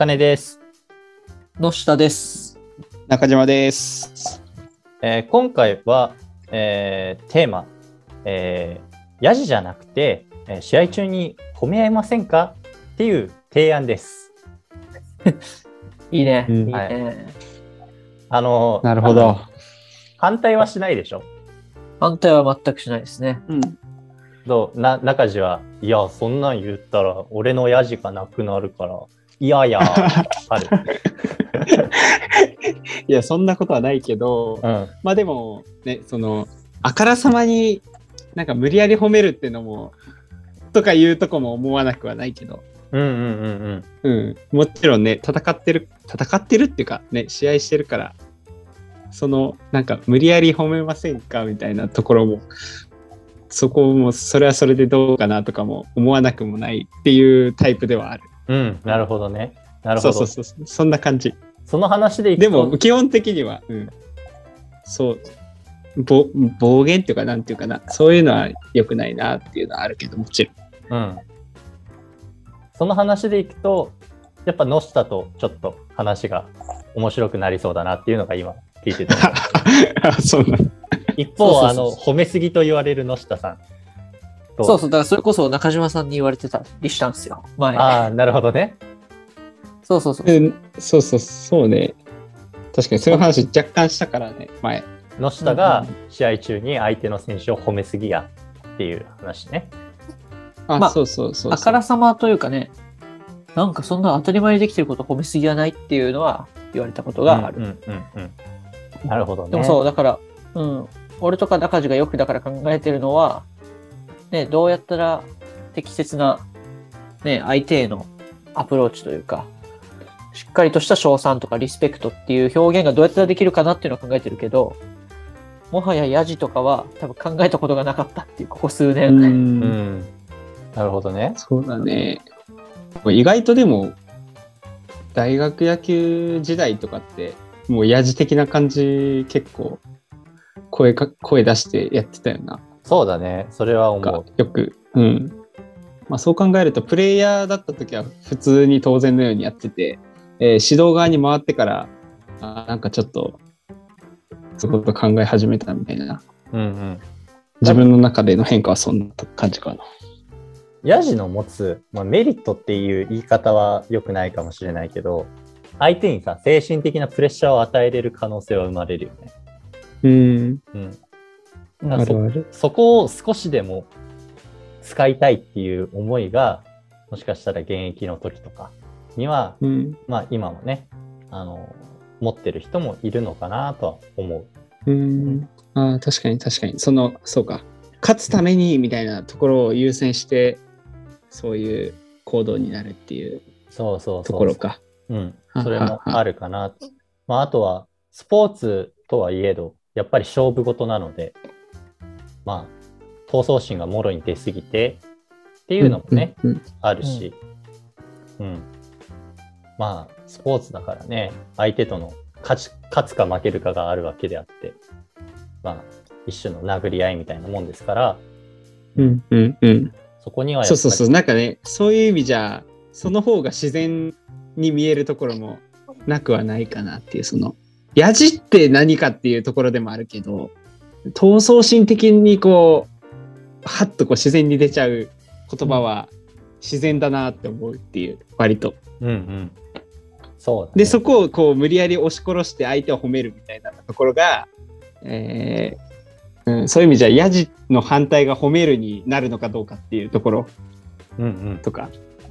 あかねです、の下です。中島です。えー今回は、えーテーマ、えーヤジじゃなくて、えー試合中に褒め合いませんか？っていう提案です。いいね。うんいいね。はいあのーなるほど。反対はしないでしょ？反対は全くしないですね。うん。どう？な中地はいやそんなん言ったら俺のヤジがなくなるからいやいや ある、いや、そんなことはないけど、うん、まあでも、ね、その、あからさまになんか無理やり褒めるっていうのも、とか言うとこも思わなくはないけど、うんうんうんうんうん。もちろんね、戦ってる、戦ってるっていうか、ね、試合してるから、その、なんか無理やり褒めませんかみたいなところも、そこも、それはそれでどうかなとかも思わなくもないっていうタイプではある。うんなるほどね。なるほど。そうそうそう。そんな感じ。その話でいくと。でも基本的には、うん、そう。ぼ暴言っていうかなんていうかな。そういうのは良くないなっていうのはあるけどもちろん。うん。その話でいくと、やっぱ野下とちょっと話が面白くなりそうだなっていうのが今聞いてて。あ そうなん一方、あの、そうそう。そう褒めすぎと言われる野下さんと。そうそう、だからそれこそ中島さんに言われてたりしたんですよ。前。ああ、なるほどね。そうそうそう。うんそうそうそうね確かにそういう話若干したからね前野下が試合中に相手の選手を褒めすぎやっていう話ね。あ、まあそうそうそうそうあからさまというかね、なんかそんな当たり前にできてること褒めすぎはないっていうのは言われたことがある。うんうんうんうん。なるほどね。でもそう、だから、うん。俺とか中地がよくだから考えてるのは、ね、どうやったら適切な、ね、相手へのアプローチというか、しっかりとした称賛とかリスペクトっていう表現がどうやったらできるかなっていうのを考えてるけど、もはやヤジとかは多分考えたことがなかったっていう、ここ数う年。んうん。なるほどね。そうだね意外とでも大学野球時代とかってもうやじ的な感じ結構声か声出してやってたよなそうだね。それは思かう。よく、うん。まあ、そう考えると、プレイヤーだった時は普通に当然のようにやってて、えー指導側に回ってから、あなんかちょっと、そういうこと考え始めたみたいな、うんうん。自分の中での変化はそんな感じかな。ヤジの持つ、まあ、メリットっていう言い方は良くないかもしれないけど、相手にさ、精神的なプレッシャーを与えれる可能性は生まれるよね。うん。うん。うんあるある。そこを少しでも使いたいっていう思いが、もしかしたら現役の時とかには、うん。まあ今もね、あの、持ってる人もいるのかなとは思う。うん。ああ、確かに確かに。その、そうか。勝つためにみたいなところを優先して、そういう行動になるっていうそうそう。ところか。うんは、それもあるかな。まあ、あとは、スポーツとはいえど、やっぱり勝負事なので、まあ、闘争心がもろに出すぎてっていうのもね、うん。うんあるし、うん。まあ、スポーツだからね、相手との勝ち勝つか負けるかがあるわけであって、まあ、一種の殴り合いみたいなもんですから、うん。うん。うん。そこにはそうそうそう、なんかね、そういう意味じゃ、その方が自然に見えるところもなくはないかなっていう、その、やじって何かっていうところでもあるけど、闘争心的にこう、はっとこう自然に出ちゃう言葉は自然だなって思うっていう、割と。うんうん。そうだ、ね。で、そこをこう無理やり押し殺して相手を褒めるみたいなところが、えーうん、そういう意味じゃ、やじの反対が褒めるになるのかどうかっていうところうんうん。とか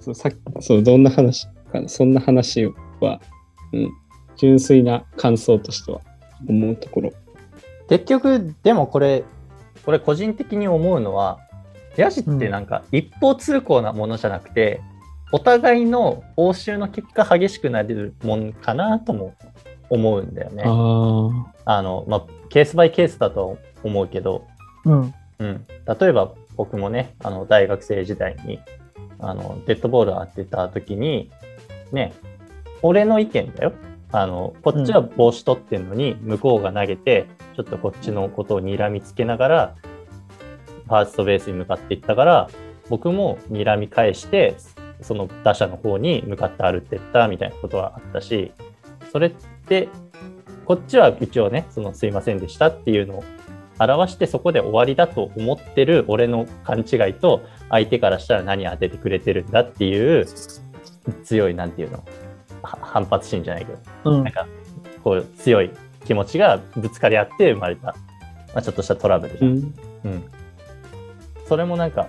そうさそうどんな話かなそんな話は、うん、純粋な感想としては思うところ。結局でもこれこれ個人的に思うのはヤジってなんか一方通行なものじゃなくて、お互いの応酬の結果激しくなれるもんかなとも思うんだよね。ああのまあ、ケースバイケースだと思うけど、うん。うん、例えば僕もねあの大学生時代にあのデッドボール当てた時にね俺の意見だよあのこっちは帽子取ってんのに、向こうが投げてちょっとこっちのことを睨みつけながらファーストベースに向かっていったから僕も睨み返してその打者の方に向かって歩ってったみたいなことはあったし、それって、こっちは一応ね、そのすいませんでしたっていうのを表してそこで終わりだと思ってる俺の勘違いと相手からしたら何当ててくれてるんだっていう強いなんていうのは反発心じゃないけどうん。なんかこう強い気持ちがぶつかり合って生まれた、まあ、ちょっとしたトラブルじゃん。うん。うん、それもなんか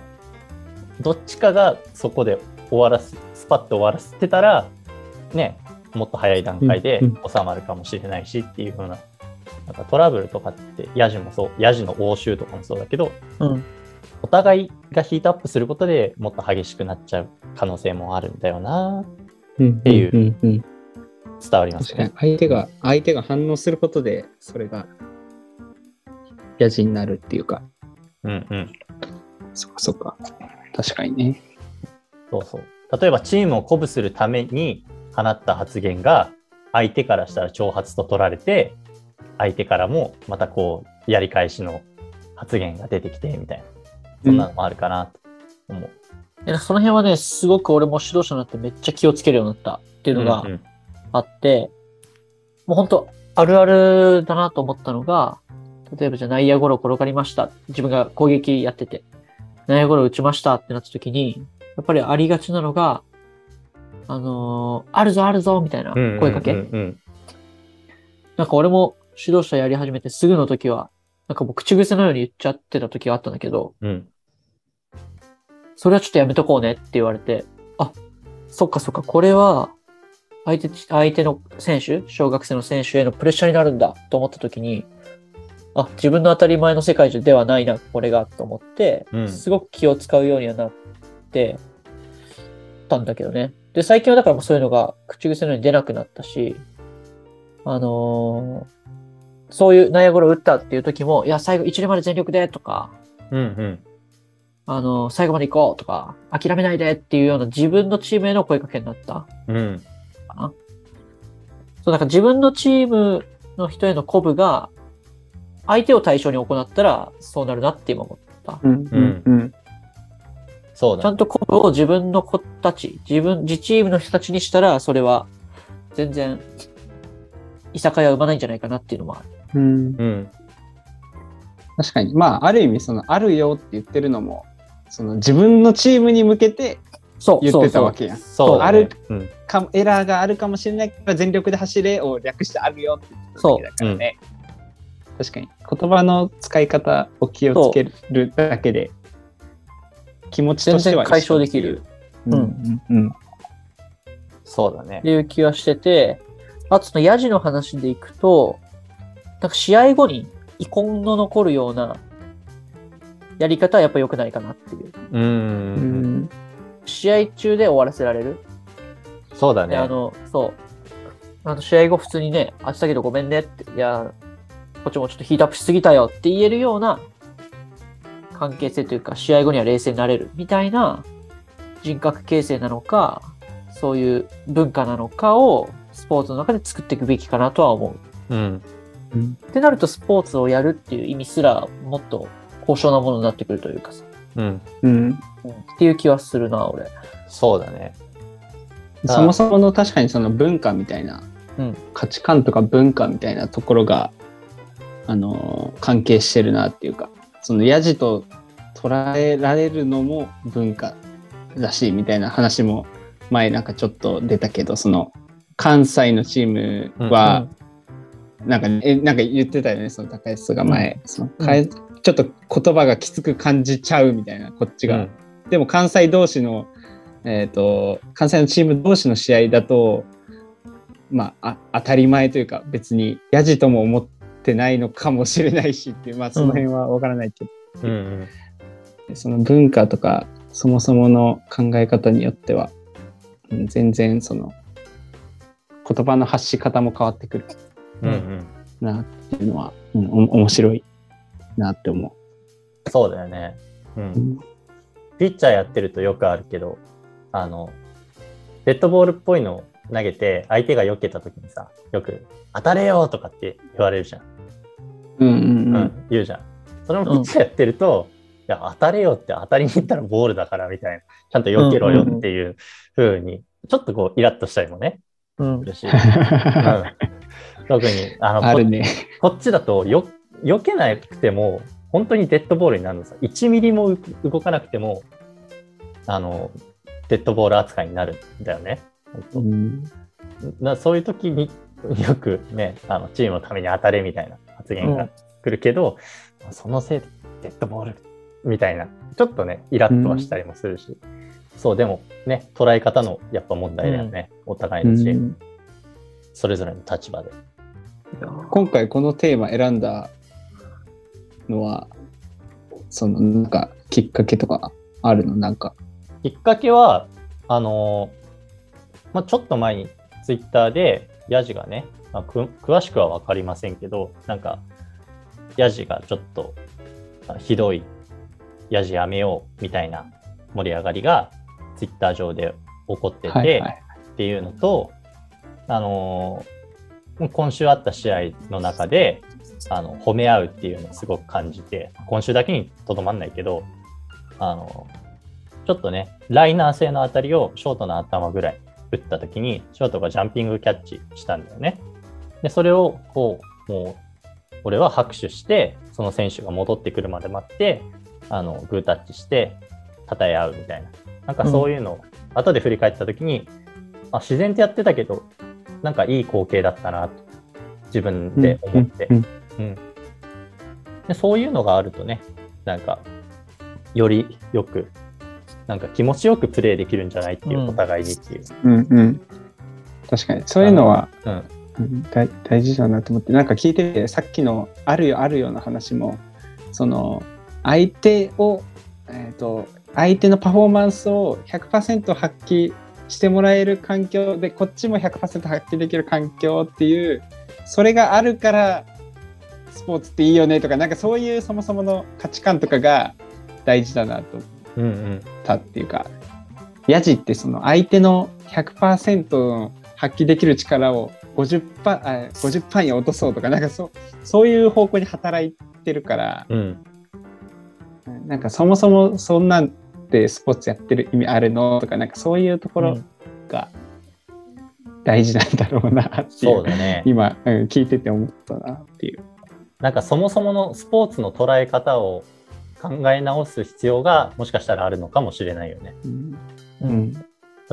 どっちかがそこで終わらすスパッと終わらせてたらねもっと早い段階でうん収まるかもしれないしっていう風ななんかトラブルとかってヤジもそうヤジの応酬とかもそうだけどうん。お互いがヒートアップすることでもっと激しくなっちゃう可能性もあるんだよなうん。ていううんうん。伝わります確かにね。相手が、相手が反応することで、それが、ヤジになるっていうか、うんうんそっかそっか。確かにね。そうそう。例えばチームを鼓舞するために放った発言が相手からしたら挑発と取られて相手からもまたこうやり返しの発言が出てきてみたいなそんなのもあるかなと思う。でその辺はね、すごく俺も指導者になってめっちゃ気をつけるようになったっていうのがうんうんあって、もう本当あるあるだなと思ったのが、例えばじゃあ内野ゴロ転がりました。自分が攻撃やってて、内野ゴロ打ちましたってなった時に、やっぱりありがちなのが、あのーあるぞあるぞみたいなうんうん声かけ。うんうんなんか俺も指導者やり始めてすぐの時は、なんかもう口癖のように言っちゃってた時があったんだけど、うんそれはちょっとやめとこうねって言われて、あ、そっかそっか、これは、相手、相手の選手、小学生の選手へのプレッシャーになるんだと思った時に、あ、自分の当たり前の世界ではないな、これが、と思って、うん。すごく気を使うようにはなってたんだけどね。で、最近はだからそういうのが口癖のように出なくなったし、あのーそういう内野ゴロ打ったっていう時も、いや、最後一塁まで全力でとか、うんうんあの、最後まで行こうとか、諦めないでっていうような自分のチームへの声かけになったうんかな。そう、なんか自分のチームの人への鼓舞が、相手を対象に行ったら、そうなるなって今思った。うんうんうん。ちゃそうだね。んと鼓舞を自分の子たち、自分、自チームの人たちにしたら、それは、全然、いさかいは生まないんじゃないかなっていうのもある。うんうん確かに。まあ、ある意味、その、あるよって言ってるのも、その、自分のチームに向けてそう、言ってたわけやん。そうあるうんかエラーがあるかもしれないから全力で走れを略してあるよって言ってただけだからね。確かに。言葉の使い方を気をつけるだけで、気持ちとしては解消できる。うんうんうん。そうだねって。いう気はしてて、あとそのヤジの話でいくと、なんか試合後に遺恨の残るようなやり方はやっぱ良くないかなっていう。うん試合中で終わらせられる。そうだね。であの、そう。あの試合後普通にね、あったけどごめんねって、いや、こっちもちょっとヒートアップしすぎたよって言えるような関係性というか、試合後には冷静になれるみたいな人格形成なのか、そういう文化なのかをスポーツの中で作っていくべきかなとは思う。うんうんってなるとスポーツをやるっていう意味すらもっと高尚なものになってくるというかさ、うん。うん。っていう気はするな、俺。そうだね。そもそもの確かにその文化みたいな、うん価値観とか文化みたいなところが、あのー関係してるなっていうかそのヤジと捉えられるのも文化だしみたいな話も前なんかちょっと出たけどその関西のチームは、なんかえなんか言ってたよねその高安が前、そのかえちょっと言葉がきつく感じちゃうみたいなこっちが。うん。でも関西同士の、えー、と関西のチーム同士の試合だと、まあ、あ当たり前というか別にやじとも思ってないのかもしれないしっていう、まあ、その辺は分からないけど、うんうん。その文化とかそもそもの考え方によっては、うん全然その言葉の発し方も変わってくるうんうん。なっていうのは、うん、お面白いなって思そうだよね。うう。ん。ピッチャーやってるとよくあるけど、あの、デッドボールっぽいのを投げて、相手が避けた時にさ、よく、当たれよとかって言われるじゃん。うんうんう、うんん言うじゃん。それもピッチャーやってると、いや、当たれよって当たりに行ったらボールだからみたいな、ちゃんと避けろよっていう風に、ちょっとこう、イラッとしたりもね、うんし、うん特に、あの、ね。こっちだとよ、避けなくても、本当にデッドボールになるのさ、1ミリも動かなくても、あの、デッドボール扱いになるんだよね。本当うん。なそういう時によくね、あのチームのために当たれみたいな発言が来るけど、そのせいでデッドボールみたいな、ちょっとね、イラッとはしたりもするし、そう、でもね、捉え方のやっぱ問題だよね、お互いのチーム、うん。それぞれの立場で。今回このテーマ選んだのは、そのなんかきっかけとかあるの？なんか。きっかけは、あのまあ、ちょっと前にツイッターで、ヤジがね、まあ、く詳しくは分かりませんけど、なんか、ヤジがちょっとあひどい、ヤジやめようみたいな盛り上がりがツイッター上で起こってて、はいはいっていうのと、あのー今週あった試合の中であの褒め合うっていうのをすごく感じて今週だけにとどまんないけどあのちょっとねライナー性の当たりをショートの頭ぐらい打った時にショートがジャンピングキャッチしたんだよね。でそれをこうもう俺は拍手してその選手が戻ってくるまで待ってあのグータッチして称え合うみたいな。なんかそういうのを後で振り返った時に、あ自然とやってたけどなんかいい光景だったなと自分で思って、うんうんでそういうのがあるとねなんかよりよくなんか気持ちよくプレーできるんじゃないっていう、うん。お互いにっていう、うんうん。確かに。そういうのはうん、うん。大大事だなと思って。なんか聞いててさっきのあるよあるような話もその相手を、えー、と相手のパフォーマンスを100%発揮してもらえる環境でこっちも100%発揮できる環境っていうそれがあるからスポーツっていいよねとかなんかそういうそもそもの価値観とかが大事だなと思うんうんったっていうかヤジってその相手の100%の発揮できる力を 50%, あ50に落とそうとかなんかそうそういう方向に働いてるからうんなんかそもそもそんなんでスポーツやってる意味あるのとかなんかそういうところが大事なんだろうなっていう、そうだね今、うん、聞いてて思ったなっていう。なんかそもそものスポーツの捉え方を考え直す必要がもしかしたらあるのかもしれないよね。うん。ううん。ん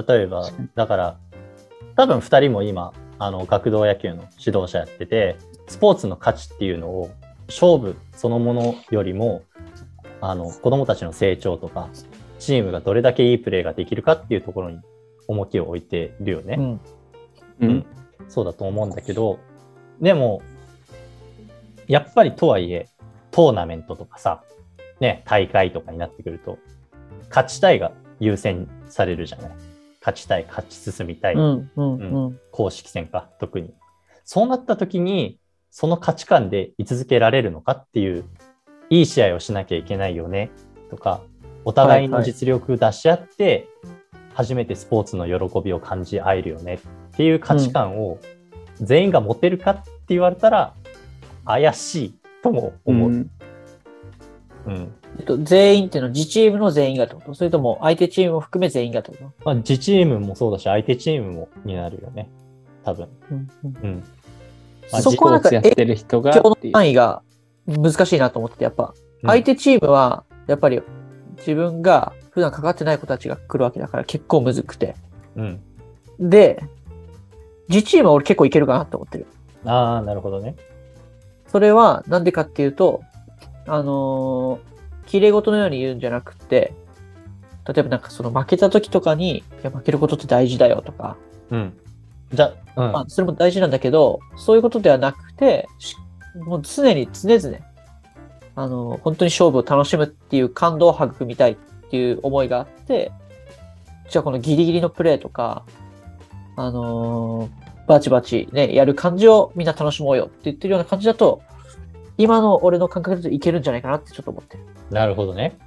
例えばだから多分2人も今あの学童野球の指導者やっててスポーツの価値っていうのを勝負そのものよりもあの子どもたちの成長とかチームがどれだけいいプレーができるかっていうところに重きを置いてるよね。うん。ううんん。そうだと思うんだけどでもやっぱりとはいえトーナメントとかさ、ね、大会とかになってくると勝ちたいが優先されるじゃない。勝ちたい勝ち進みたい、うんうんうん。公式戦か特に。そうなった時にその価値観で居続けられるのかっていういい試合をしなきゃいけないよねとかお互いの実力出し合って初めてスポーツの喜びを感じ合えるよねっていう価値観を全員が持てるかって言われたら怪しいとも思う。うんうんえっと、全員っていうのは自チームの全員がってこと？それとも相手チームも含め全員がってこと？まあ、自チームもそうだし相手チームもになるよね多分。うんうんうんまあそこはなんかやってる人がのっていう範囲が難しいなと思ってて、やっぱ、うん相手チームは、やっぱり自分が普段かかってない子たちが来るわけだから結構むずくて。うん、で、自チームは俺結構いけるかなと思ってる。ああなるほどね。それはなんでかっていうと、あのー綺麗事のように言うんじゃなくて、例えばなんかその負けた時とかに、いや負けることって大事だよとか、うん、じゃあ、うん。まあ、それも大事なんだけど、そういうことではなくて、しもう常に常々、あの、本当に勝負を楽しむっていう感動を育みたいっていう思いがあって、じゃあこのギリギリのプレーとか、あのーバチバチね、やる感じをみんな楽しもうよって言ってるような感じだと、今の俺の感覚だといけるんじゃないかなってちょっと思ってる。なるほどね。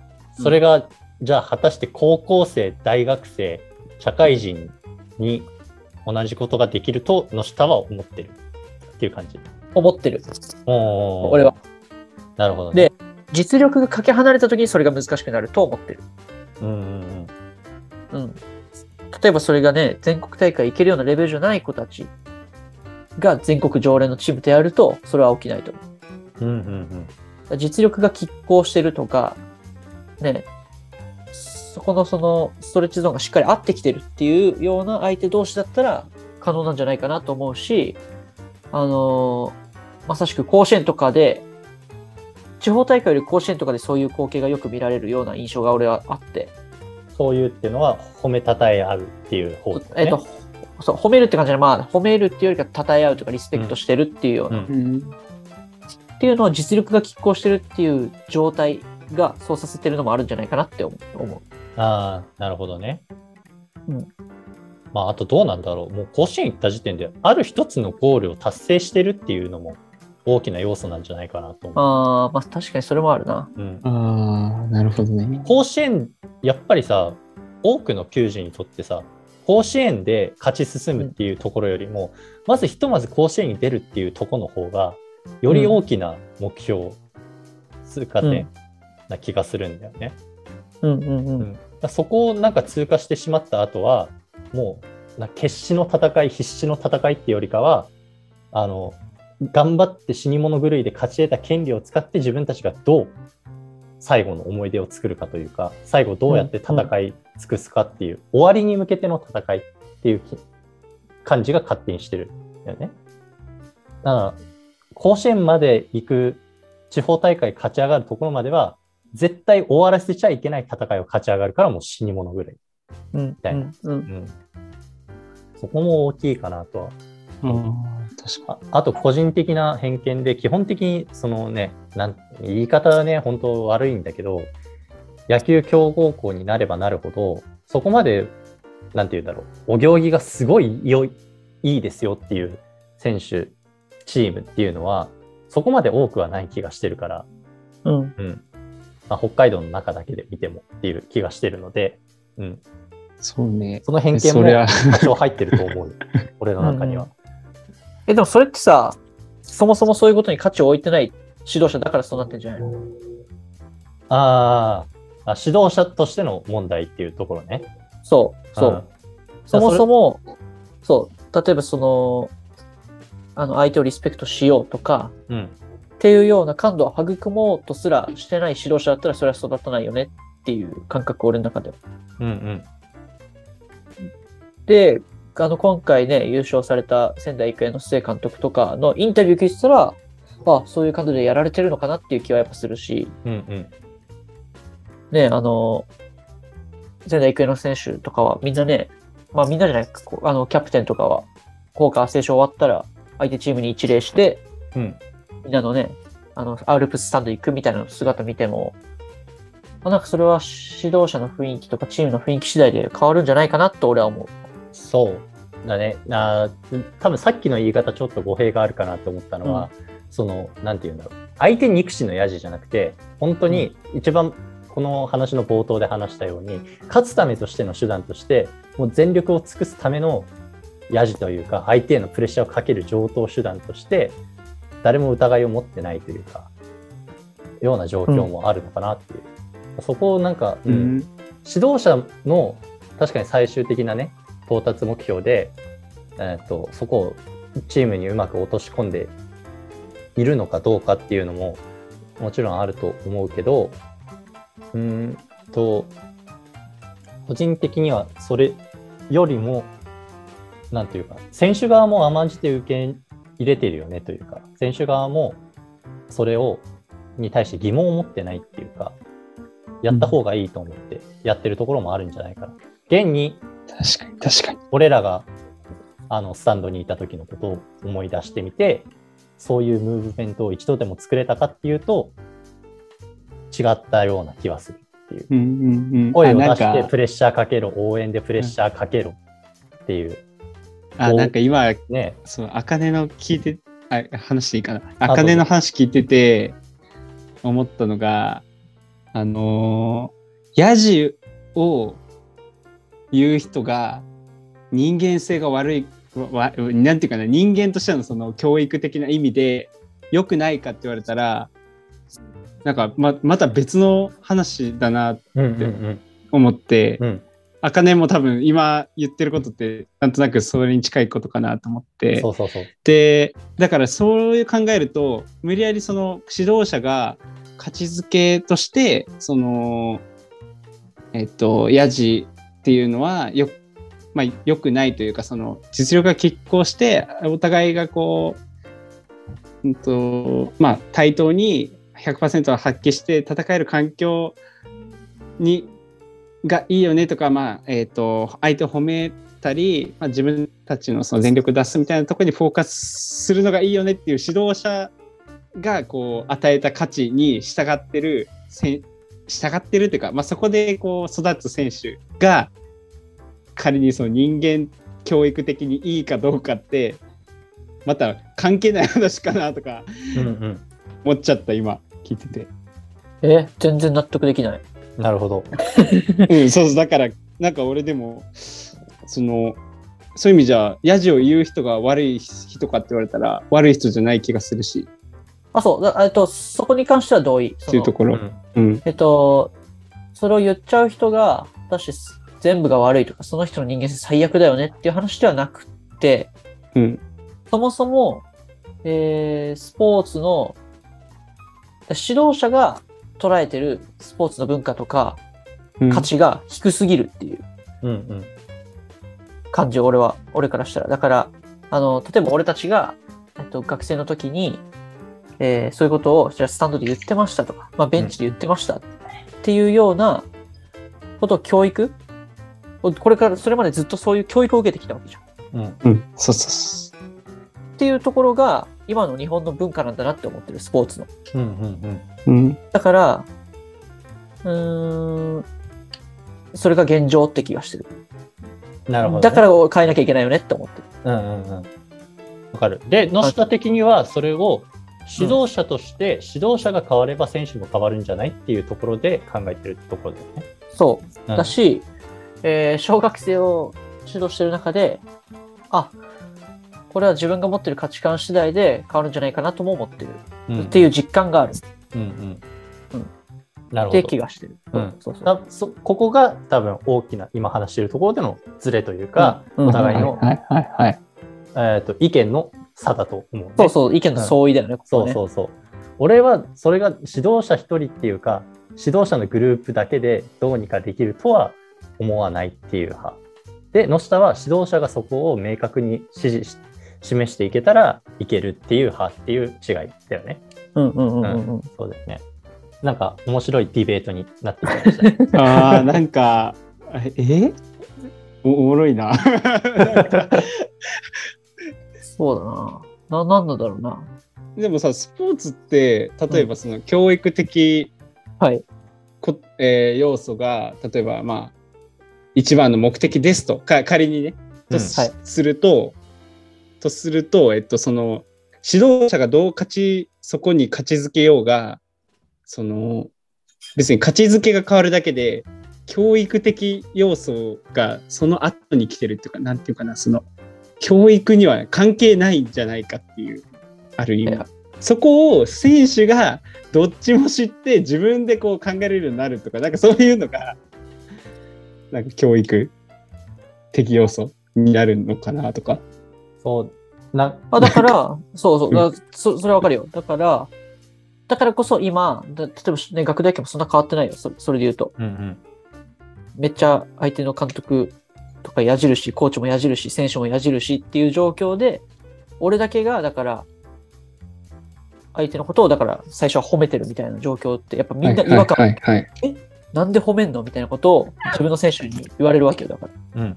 それが、じゃあ果たして高校生、大学生、社会人に同じことができると、の下は思ってるっていう感じ。思ってる。俺は。なるほどね。で実力がかけ離れた時にそれが難しくなると思ってる。うんうんうん。例えばそれがね、全国大会行けるようなレベルじゃない子たちが全国常連のチームでやると、それは起きないと思う。うん。うんうん実力が拮抗してるとか、ね、そこのそのストレッチゾーンがしっかり合ってきてるっていうような相手同士だったら可能なんじゃないかなと思うし、あのーまさしく甲子園とかで、地方大会より甲子園とかでそういう光景がよく見られるような印象が俺はあって、そういうっていうのは褒めたたえ合うっていう方ですね。えっと、そう褒めるって感じで、まあ、褒めるっていうよりか、称え合うとか、リスペクトしてるっていうような、うんうん。っていうのは実力が拮抗してるっていう状態がそうさせてるのもあるんじゃないかなって思う。思うああ、なるほどね。うんまあ、あとどうなんだろう。もう甲子園行った時点で、ある一つのゴールを達成してるっていうのも大きな要素なんじゃないかなと思ああ、まあ確かにそれもあるな。う。うん、ああ、なるほどね。甲子園、やっぱりさ、多くの球児にとってさ、甲子園で勝ち進むっていうところよりも、まずひとまず甲子園に出るっていうところの方が、より大きな目標、通過点な気がするんだよね。うんうんう。うんそこをなんか通過してしまった後はもうな決死の戦い必死の戦いっていうよりかはあの頑張って死に物狂いで勝ち得た権利を使って自分たちがどう最後の思い出を作るかというか最後どうやって戦い尽くすかっていう、終わりに向けての戦いっていうき感じが勝手にしてるんだよね。だから甲子園まで行く地方大会勝ち上がるところまでは絶対終わらせちゃいけない戦いを勝ち上がるからもう死に物狂い。うんたいなうんうんうん。そこも大きいかなとは。ああ、確かああと個人的な偏見で、基本的にそのね、なん言い方はね、本当悪いんだけど、野球強豪校になればなるほど、そこまで、なんて言うんだろう、お行儀がすごい良いいいですよっていう選手、チームっていうのは、そこまで多くはない気がしてるから、うん。うん。まあ、北海道の中だけで見てもっていう気がしてるので、うん。そうね。その偏見も多少入ってると思うよ。俺の中には。え、でもそれってさ、そもそもそういうことに価値を置いてない指導者だからそうなってんじゃないの？あーあ、指導者としての問題っていうところね。そう、そう。んそもそも、そう、例えばその、あの、相手をリスペクトしようとか、うん。っていうような感度を育もうとすらしてない指導者だったらそれは育たないよねっていう感覚、俺の中では。うんうん。で、あの、今回ね、優勝された仙台育英の須江監督とかのインタビュー聞いてたら、あ、そういう感じでやられてるのかなっていう気はやっぱするし、うんうん。ね、あの、仙台育英の選手とかはみんなね、まあみんなじゃない、あの、キャプテンとかは、効果聖書終わったら、相手チームに一礼して、うん。みんなのね、あの、アルプススタンド行くみたいな姿見ても、まあ、なんかそれは指導者の雰囲気とかチームの雰囲気次第で変わるんじゃないかなと俺は思う。そうだね。あー多分さっきの言い方ちょっと語弊があるかなと思ったのは、その、なんて言うんだろう。相手憎しのヤジじゃなくて、本当に一番この話の冒頭で話したように、勝つためとしての手段として、もう全力を尽くすためのヤジというか、相手へのプレッシャーをかける上等手段として、誰も疑いを持ってないというか、ような状況もあるのかなっていう。そこをなんか、ううんん。指導者の確かに最終的なね到達目標で、えー、とそこをチームにうまく落とし込んでいるのかどうかっていうのももちろんあると思うけどうんと個人的にはそれよりもなんていうか選手側も甘んじて受け入れてるよねというか選手側もそれをに対して疑問を持ってないっていうかやった方がいいと思ってやってるところもあるんじゃないかな。現に確かに、確かに。俺らがあのスタンドにいた時のことを思い出してみてそういうムーブメントを一度でも作れたかっていうと違ったような気はするっていう。うんうんうん。声を出してプレッシャーかけろ応援でプレッシャーかけろっていうあ、なんか今、ね。そう、あかねの聞いて、あ、話していいかな。ああかねの話聞いてて、思ったのが、あのー、ヤジを言う人が人間性が悪い、わわなんていうかな、人間としてのその教育的な意味で良くないかって言われたら、なんかままた別の話だなうんうんうん。思って、うん。あかねも多分今言ってることってなんとなくそれに近いことかなと思って。でだからそういう考えると無理やりその指導者が価値づけとしてそのえっとヤジっていうのはよ,、まあ、よくないというかその実力が拮抗してお互いがこう、うんとまあ、対等に100%を発揮して戦える環境にがいいよねとか、まあえっと相手を褒めたり、まあ、自分たちのその全力を出すみたいなところにフォーカスするのがいいよねっていう指導者がこう与えた価値に従ってるせん従ってるっていうか、まあ、そこでこう育つ選手が仮にその人間教育的にいいかどうかってまた関係ない話かなとかうんうん。思っちゃった今聞いてて。え、全然納得できない。なるほど。うん、そうそうだからなんか俺でもそのそういう意味じゃヤジを言う人が悪い人かって言われたら悪い人じゃない気がするしあ、そう、だえっと、そこに関しては同意。っていうところ。うんうんえっと、それを言っちゃう人が、私、全部が悪いとか、その人の人間性最悪だよねっていう話ではなくて、うんそもそも、えースポーツの、指導者が捉えてるスポーツの文化とかうん価値が低すぎるっていううんうん。感じ、俺は、俺からしたら。だから、あの、例えば俺たちが、えっと、学生の時に、えーそういうことを、じゃあスタンドで言ってましたとか、まあ、ベンチで言ってましたっていうようなことを教育をこれから、それまでずっとそういう教育を受けてきたわけじゃん。うんうんそうそうそっていうところが、今の日本の文化なんだなって思ってる、スポーツの。うんうんううんだから、うーん、それが現状って気がしてる。うん。なるほど、ね。だから変えなきゃいけないよねって思ってる。うんうんうん。わかる。で、野下的にはそれを指導者として、指導者が変われば選手も変わるんじゃないっていうところで考えてるところだよね。そう。うんだし、えー小学生を指導してる中で、あ、これは自分が持ってる価値観次第で変わるんじゃないかなとも思ってる、うんっていう実感があるっうんうん。うんなるほど。て気がしてる。うんそうそう。だそここが多分大きな今話しているところでのズレというか、うんお互いの、はいはいはいえー、と意見の差だと思う、ね。そうそう、意見の相違だよね、ここはね。そうそうそう。俺はそれが指導者一人っていうか、指導者のグループだけでどうにかできるとは思わないっていう派。で、野下は指導者がそこを明確に指示し示していけたらいけるっていう派っていう違いだよね。うんうんうんうんうん。そうですね。なんか面白いディベートになってきましたね。ああなんかえ え？おおもろいな そうだな。な、なんだろうな。でもさスポーツって例えばその教育的はい。こ、えー要素が例えばまあ一番の目的ですとか仮にねとす,、はいするととするとえっとその指導者がどう勝ちそこに勝ちづけようがその別に勝ちづけが変わるだけで教育的要素がその後に来てるっていうかなんていうかなその教育には関係ないんじゃないかっていうある意味そこを選手がどっちも知って自分でこう考えれるようになるとかなんかそういうのがなんか教育的要素になるのかなとか。そう。なあだから、そうそう、うんだそそれはわかるよ。だから、だからこそ今、だ例えば、ね、学大学もそんな変わってないよ。そそれで言うと。うんうん。めっちゃ相手の監督とか矢印、コーチも矢印、選手も矢印っていう状況で、俺だけが、だから、相手のことを、だから、最初は褒めてるみたいな状況って、やっぱみんな違和感、はいはいはい。なんで褒めんのみたいなことを自分の選手に言われるわけよ。だから、うん。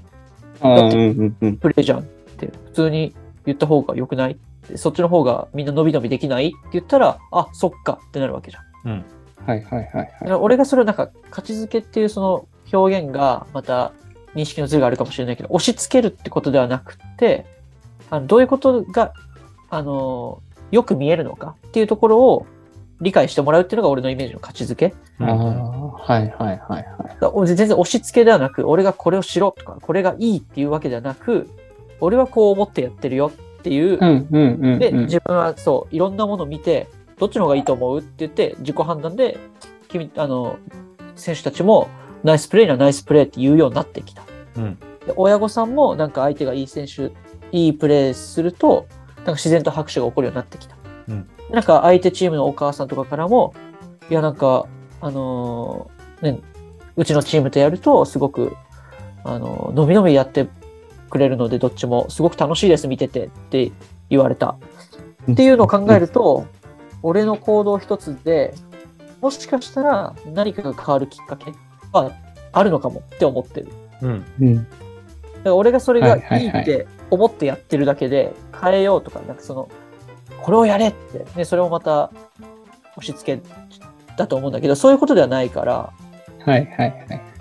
あーうんうんうん。プレーじゃんって、普通に言った方が良くないってそっちの方がみんな伸び伸びできないって言ったら、あ、そっかってなるわけじゃん。うん。はいはいはいだはから俺がそれをなんか、勝ちづけっていうその表現が、また認識のズレがあるかもしれないけど、押し付けるってことではなくて、あのどういうことが、あの、よく見えるのかっていうところを理解してもらうっていうのが俺のイメージの勝ちづけ。い。ああ、はいはいはいはい。全然押し付けではなく、俺がこれをしろとか、これがいいっていうわけではなく、俺はこう思ってやってるよっていう、うんうんうんうん。で、自分はそう、いろんなものを見て、どっちの方がいいと思うって言って、自己判断で、君、あの、選手たちも、ナイスプレーにはナイスプレーって言うようになってきた。うん。で親御さんも、なんか相手がいい選手、いいプレーすると、なんか自然と拍手が起こるようになってきた。うんなんか相手チームのお母さんとかからも、いや、なんか、あのーね、うちのチームとやると、すごく、あのー、のびのびやってくれるので、どっちも、すごく楽しいです、見ててって言われた。っていうのを考えると、俺の行動一つで、もしかしたら何かが変わるきっかけはあるのかもって思ってる。うん。うん。だから俺がそれがいいって思ってやってるだけで、変えようとか、なんかその、これをやれって、ね、それをまた押し付けだと思うんだけど、そういうことではないから、はいはいはい。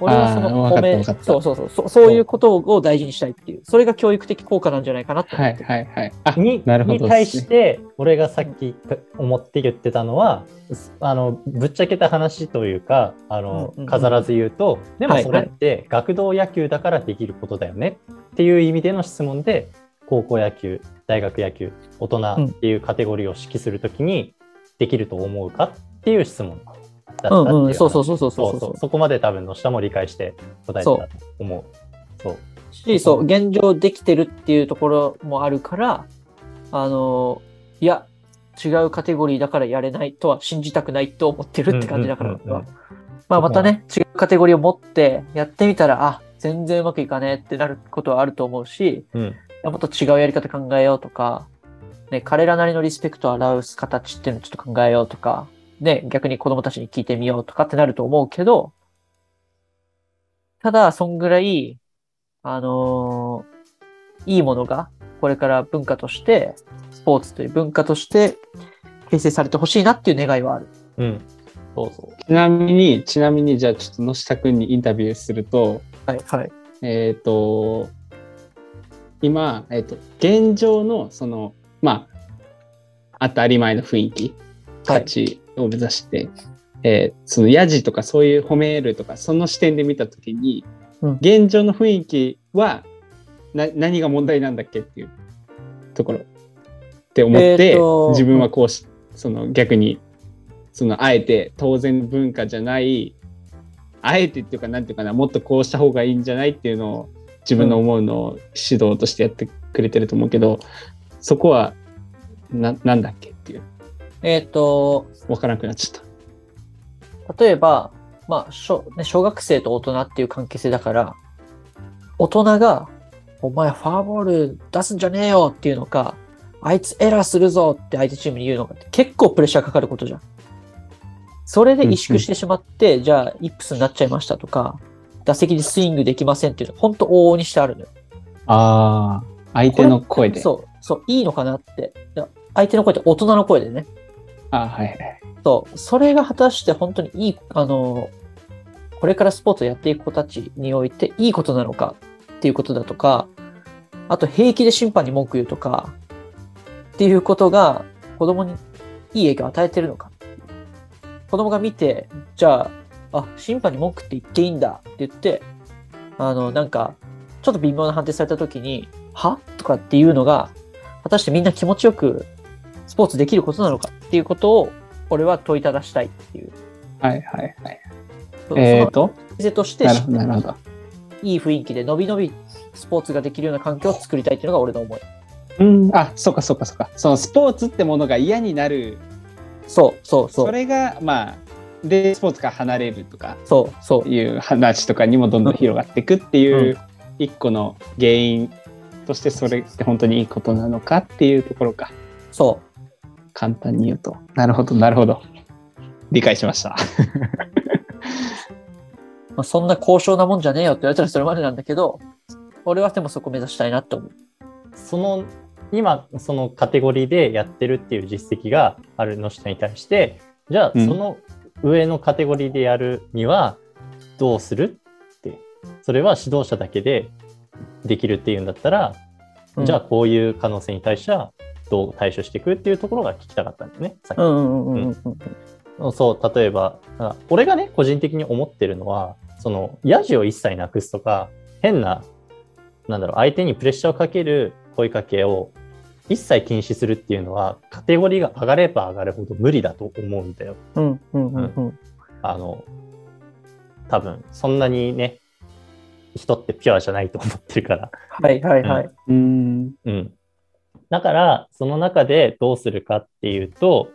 俺はその褒めそうそうそう。そ、そういうことを大事にしたいっていう、それが教育的効果なんじゃないかなって。思はいってる。はいはい。あ、になるほど。に対して、俺がさっき思って言ってたのは、あの、ぶっちゃけた話というか、あの飾らず言うと、でもはい。それって学童野球だからできることだよね。っていう意味での質問で、高校野球、大学野球、大人っていうカテゴリーを指揮するときに、できると思うかっていう質問だったっていううんうん、話。そうそうそうそうそうそう。そうそこまで多分の下も理解して答えてたと思う。そう。し、そう、現状できてるっていうところもあるから、あの、いや、違うカテゴリーだからやれないとは信じたくないと思ってるって感じだから、うんうんうんうんまあまたね、違うカテゴリーを持ってやってみたら、あ、全然うまくいかねえってなることはあると思うし、うん。もっと違うやり方考えようとか、ね、彼らなりのリスペクトを表す形っていうのをちょっと考えようとか、ね、逆に子供たちに聞いてみようとかってなると思うけど、ただ、そんぐらい、あのーいいものが、これから文化として、スポーツという文化として、形成されてほしいなっていう願いはある。うん。そうそう。ちなみに、ちなみに、じゃあちょっと野下くんにインタビューすると、はい、はい。えっ、と、今、えっ、と、現状の、その、まあ、当たり前の雰囲気、はい価値を目指して、えーその、ヤジとかそういう褒めるとか、その視点で見たときに、うん。現状の雰囲気は、な、何が問題なんだっけっていうところって思って、えーと自分はこうし、その逆に、その、あえて当然の文化じゃない、あえてっていうか、なんていうかな、もっとこうした方がいいんじゃないっていうのを、自分の思うのを指導としてやってくれてると思うけど、そこは、な、なんだっけえっ、と、わからなくなっちゃっ例えば、まあ小ね、小学生と大人っていう関係性だから、大人が、お前ファーボール出すんじゃねえよっていうのか、あいつエラーするぞって相手チームに言うのかって結構プレッシャーかかることじゃん。それで萎縮してしまって、じゃあイップスになっちゃいましたとか、打席でスイングできませんっていうのは本当往々にしてあるのよ。た。ああ、相手の声で。そう、そう、いいのかなって。相手の声って大人の声でね。あはいはい。そう、それが果たして本当にいい、あの、これからスポーツをやっていく子たちにおいていいことなのかっていうことだとか、あと平気で審判に文句言うとか、っていうことが子供にいい影響を与えてるのか。子供が見て、じゃあ、あ、審判に文句って言っていいんだって言って、あの、なんか、ちょっと微妙な判定された時に、は？とかっていうのが、果たしてみんな気持ちよくスポーツできることなのかっていうことを、俺は問いただしたいっていう。はいはいはい。そえっ、そのと、手としてなるほどなるほど。いい雰囲気でのびのびスポーツができるような環境を作りたいっていうのが俺の思い。うん、あ、そうかそうかそうか。そのスポーツってものが嫌になる、そうそうそ。そうれが、まあ、で、スポーツから離れるとかそうそう。いう話とかにもどんどん広がっていくっていうう一個の原因としてそれって本当にいいことなのかっていうところか。そ簡単に言うと。なるほど、なるほど。理解しました。う。まあ、そんな高尚なもんじゃねえよって言われたらそれまでなんだけど、俺はでもそこ目指したいなって思う。その今そのカテゴリーでやってるっていう実績があるの人に対してじゃあうんその上のカテゴリーでやるにはどうするってそれは指導者だけでできるっていうんだったら、うんじゃあこういう可能性に対してはどう対処していくっていうところが聞きたかったんだよね。さっきうんうんうんうんうん。そう、例えば、あ俺がね、個人的に思ってるのは、その、ヤジを一切なくすとか、変な、なんだろう、相手にプレッシャーをかける声かけを一切禁止するっていうのはカテゴリーが上がれば上がるほど無理だと思うんだよ。うんうんうんうん。あの多分そんなにね人ってピュアじゃないと思ってるから。はいはいはい。うん。うん。だから、その中でどうするかっていうと、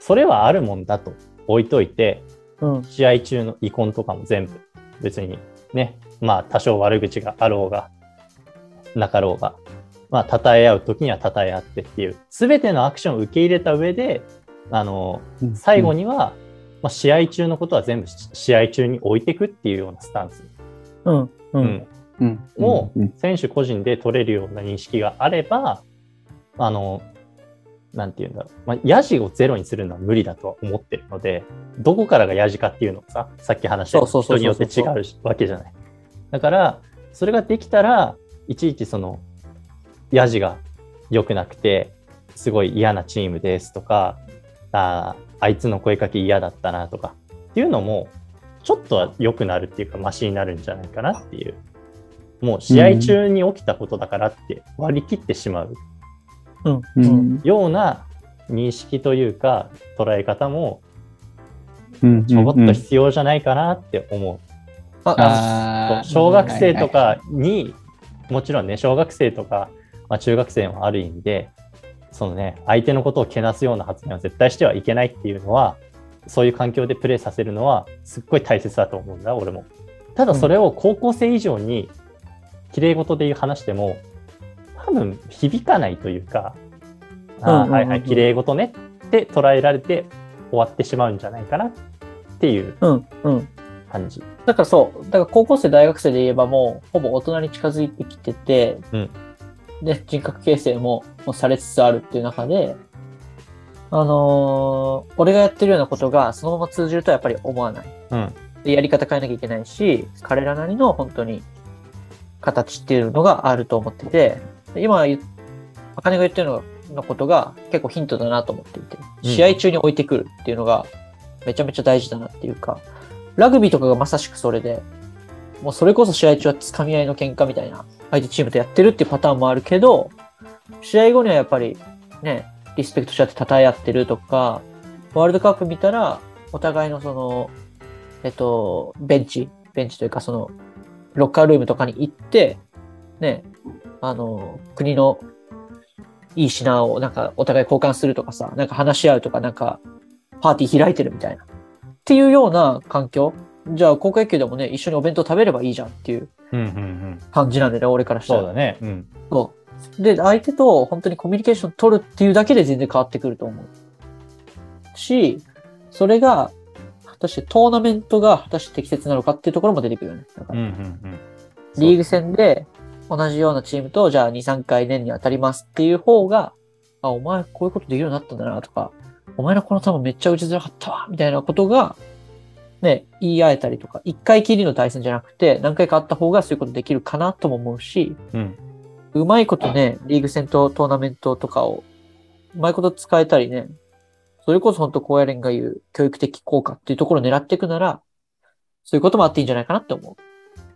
それはあるもんだと置いといて、うん。試合中の遺恨とかも全部別にね、まあ多少悪口があろうが、なかろうが、まあ称え合う時には称え合ってっていう、すべてのアクションを受け入れた上で、あの、最後には、まあ、試合中のことは全部し試合中に置いていくっていうようなスタンス。うん。う。うんん。うん、もうん選手個人で取れるような認識があれば、あの、なんていうんだろう、まあ、ヤジをゼロにするのは無理だとは思ってるので、どこからがヤジかっていうのがさ、さっき話したそうそうそう人によって違うわけじゃない。だから、それができたら、いちいちその、ヤジが良くなくて、すごい嫌なチームですとか、あーあいつの声かけ嫌だったなとかっていうのも、ちょっとは良くなるっていうか、マシになるんじゃないかなっていう。もう試合中に起きたことだからって割り切ってしまうような認識というか捉え方もうんちょこっと必要じゃないかなって思う。あ、あー。小学生とかにもちろんね小学生とか、まあ、中学生もある意味でそのね相手のことをけなすような発言は絶対してはいけないっていうのはそういう環境でプレーさせるのはすっごい大切だと思うんだ俺も。ただそれを高校生以上に綺麗事で話しても多分響かないというか、あうんうんうんうんーはいはい綺麗事ねって捉えられて終わってしまうんじゃないかなっていううん。うん。感じ。だからそう、だから高校生、大学生で言えばもう、ほぼ大人に近づいてきてて、うんで、人格形成ももうされつつあるっていう中で、あのー俺がやってるようなことがそのまま通じるとはやっぱり思わない。うんでやり方変えなきゃいけないし、彼らなりの本当に形っていうのがあると思ってて、で今言っ、あかねが言ってるののことが結構ヒントだなと思っていて、うん。試合中に置いてくるっていうのがめちゃめちゃ大事だなっていうか、ラグビーとかがまさしくそれで、もうそれこそ試合中は掴み合いの喧嘩みたいな、相手チームとやってるっていうパターンもあるけど、試合後にはやっぱりね、リスペクトし合って称え合ってるとか、ワールドカップ見たら、お互いのその、えっと、ベンチ、ベンチというかその、ロッカールームとかに行って、ね、あの、国のいい品をなんかお互い交換するとかさ、なんか話し合うとか、なんかパーティー開いてるみたいな。っていうような環境じゃあ高校野球でもね、一緒にお弁当食べればいいじゃんっていううんうんうん、感じなんだよね、俺からしたら。そうだね。うんそう。で、相手と本当にコミュニケーション取るっていうだけで全然変わってくると思う。し、それが、果たしてトーナメントが果たして適切なのかっていうところも出てくるよね。だからうんうんうんリーグ戦で同じようなチームと、じゃあ2、3回年に当たりますっていう方が、あ、お前こういうことできるようになったんだなとか、お前のこの球めっちゃ打ちづらかったわ、みたいなことが、ね、言い合えたりとか、1回きりの対戦じゃなくて、何回かあった方がそういうことできるかなとも思うし、うんうまいことね、リーグ戦とトーナメントとかを、うまいこと使えたりね、それこそ本当高野連が言う教育的効果っていうところを狙っていくなら、そういうこともあっていいんじゃないかなって思う。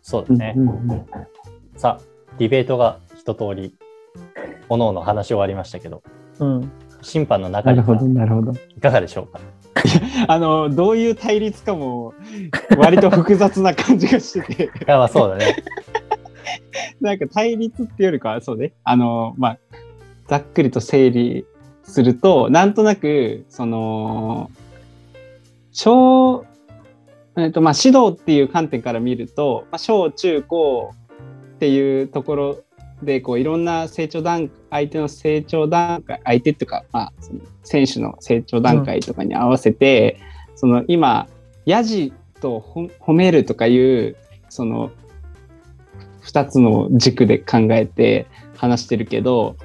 そうだね。さあ、ディベートが一通り、おのおの話し終わりましたけど、うん。審判の中にはなるほど、なるほど。いかがでしょうか？あの、どういう対立かも、割と複雑な感じがしてて、あそうだね。なんか対立っていうよりかは、そうね、あの、まあ、ざっくりと整理すると、なんとなく、その、小、えっと、まあ、指導っていう観点から見ると、まあ、小中高っていうところで、こう、いろんな成長段、相手の成長段階、相手っていうか、まあ、その選手の成長段階とかに合わせて、その今、ヤジとほ褒めるとかいう、その、二つの軸で考えて話してるけど、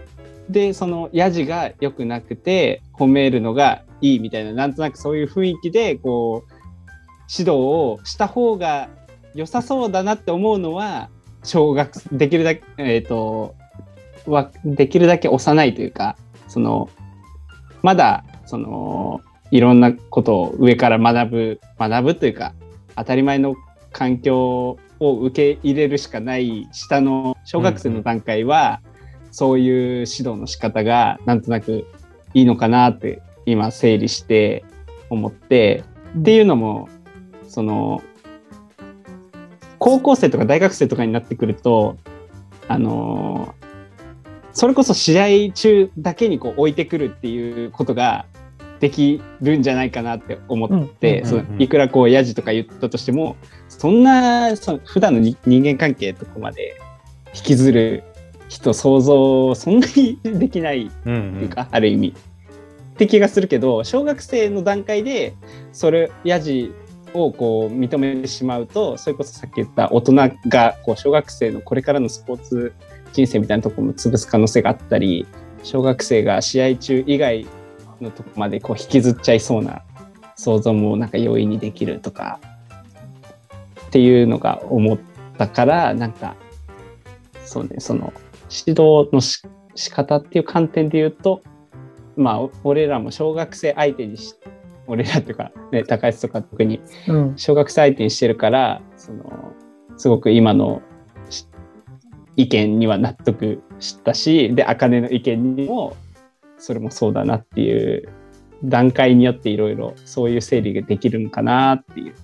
で、そのヤジが良くなくて褒めるのがいいみたいな、なんとなくそういう雰囲気で、こう、指導をした方が良さそうだなって思うのは、小学、できるだけ、えっ、と、は、できるだけ幼いというか、その、まだ、その、いろんなことを上から学ぶ、学ぶというか、当たり前の環境を受け入れるしかない下の小学生の段階は、そういう指導の仕方がなんとなくいいのかなって今整理して思って、っていうのもその高校生とか大学生とかになってくるとあのそれこそ試合中だけにこう置いてくるっていうことができるんじゃないかなって思って、いくらこうヤジとか言ったとしてもそんなその普段のに人間関係とかまで引きずる人想像そんなにできないうんっていうか、ある意味。って気がするけど小学生の段階でそれヤジをこう認めてしまうとそれこそさっき言った大人がこう小学生のこれからのスポーツ人生みたいなとこも潰す可能性があったり小学生が試合中以外のとこまでこう引きずっちゃいそうな想像もなんか容易にできるとかっていうのが思ったからなんかそうねその指導のし仕方っていう観点で言うとまあ俺らも小学生相手にして俺らっていうか、ね、高橋とか特にうん。小学生相手にしてるからそのすごく今のし意見には納得したしで茜の意見にもそれもそうだなっていう段階によっていろいろそういう整理ができるのかなっていう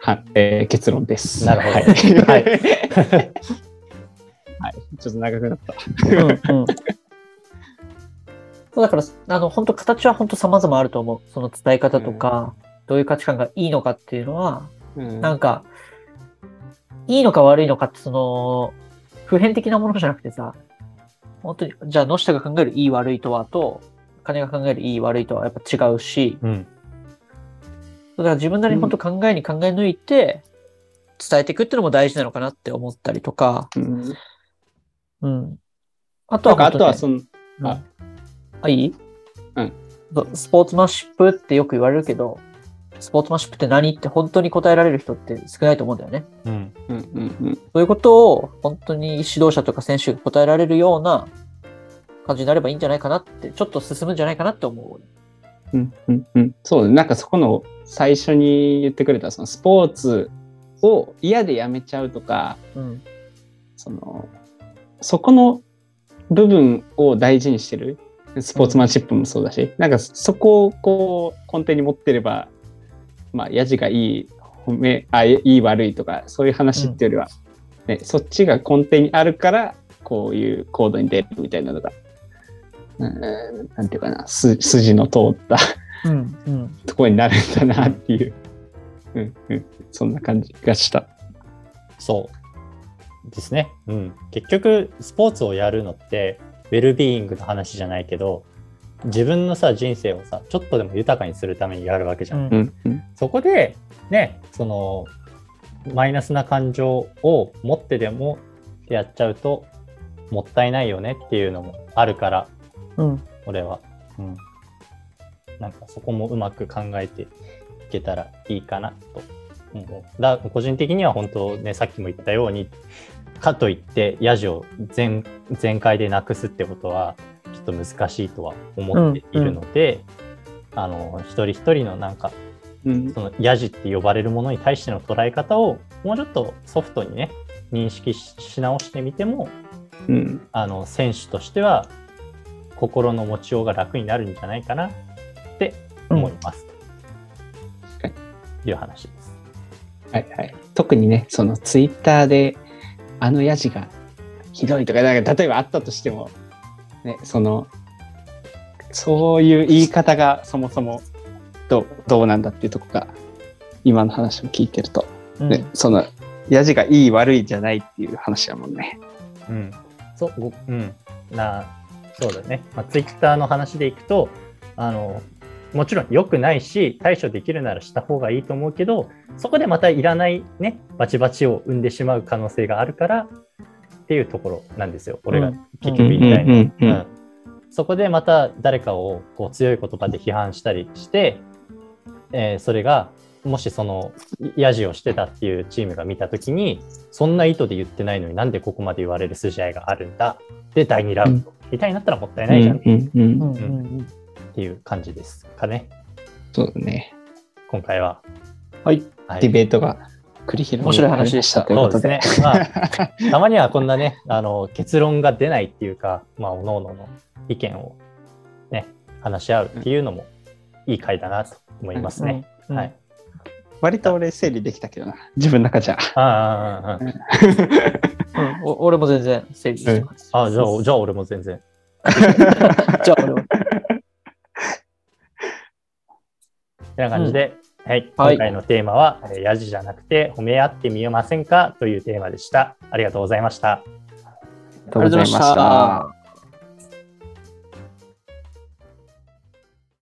は、えー結論です。なるほどはい。は はいいはいちょっと長くなった。うんうんだから、あの、本当形は本当様々あると思う。その伝え方とか、どういう価値観がいいのかっていうのは、うん。なんか、いいのか悪いのかって、その、普遍的なものじゃなくてさ、本当に、じゃあ、野下が考えるいい悪いとはと、金が考えるいい悪いとはやっぱ違うし、うん。だから自分なりに本当考えに考え抜いて、伝えていくっていうのも大事なのかなって思ったりとか、うん。うん。あとはね、とはその、うん。ああ、いい？うんスポーツマンシップってよく言われるけど、スポーツマンシップって何って本当に答えられる人って少ないと思うんだよね。うんうんうんうんそういうことを本当に指導者とか選手が答えられるような感じになればいいんじゃないかなって、ちょっと進むんじゃないかなって思う。うんうんうんそうなんかそこの最初に言ってくれたそのスポーツを嫌でやめちゃうとかうん。そのそこの部分を大事にしてるスポーツマンシップもそうだし、なんかそこをこう根底に持ってればまあヤジがいい褒めあいい悪いとかそういう話っていうよりは、ねそっちが根底にあるからこういう行動に出るみたいなのが、うん、なんていうかなす筋の通ったうん。うん。ところになるんだなっていう、うんうん、そんな感じがした。そうですね。うん。結局、スポーツをやるのって、ウェルビーイングの話じゃないけど、自分のさ、人生をさ、ちょっとでも豊かにするためにやるわけじゃん。うんうんうんそこで、ね、その、マイナスな感情を持ってでもやっちゃうと、もったいないよねっていうのもあるから、うん。俺は。うん。なんかそこもうまく考えていけたらいいかなと思う。だ個人的には本当ね、さっきも言ったように、かといって、ヤジを全全開でなくすってことは、ちょっと難しいとは思っているので、あの、一人一人のなんか、うん。そのヤジって呼ばれるものに対しての捉え方を、もうちょっとソフトにね、認識しし直してみても、うん。あの選手としては心の持ちようが楽になるんじゃないかなって思います、確かという話です。はいはい、特にね、そのツイッターであのヤジがひどいとか、なんか例えばあったとしても、ね、その、そういう言い方がそもそもどうどうなんだっていうとこが、今の話を聞いてると、うん。ね、その、ヤジがいい悪いじゃないっていう話だもんね。うん、そうごうんなそうだね、まあ、ツイッターの話でいくとあのもちろん良くないし対処できるならした方がいいと思うけどそこでまたいらないねバチバチを生んでしまう可能性があるからっていうところなんですよ俺がうん。結局言いたいのは。うんうんうん。うん。そこでまた誰かをこう強い言葉で批判したりして、えーそれがもしそのヤジをしてたっていうチームが見たときにそんな意図で言ってないのになんでここまで言われる筋合いがあるんだで第2ラウンドみたいになったらもったいないじゃんっていう感じですかねそうだね。今回は。はい。はいディベートが繰り広げ面白い話でしたということで。そうですね。まあ、たまにはこんなね、あの、結論が出ないっていうか、まあ、おのおのの意見をね、話し合うっていうのもいい回だなと思いますね。うんはい。割と俺整理できたけどな。自分の中じゃ。ああああ、ああうんお俺も全然整理してまあ、じゃあ、じゃあ俺も全然。じゃあ俺も。てな感じで、はい、はい今回のテーマは、えーヤジじゃなくて褒め合ってみませんか？というテーマでした。ありがとうございました。ありがとうございました。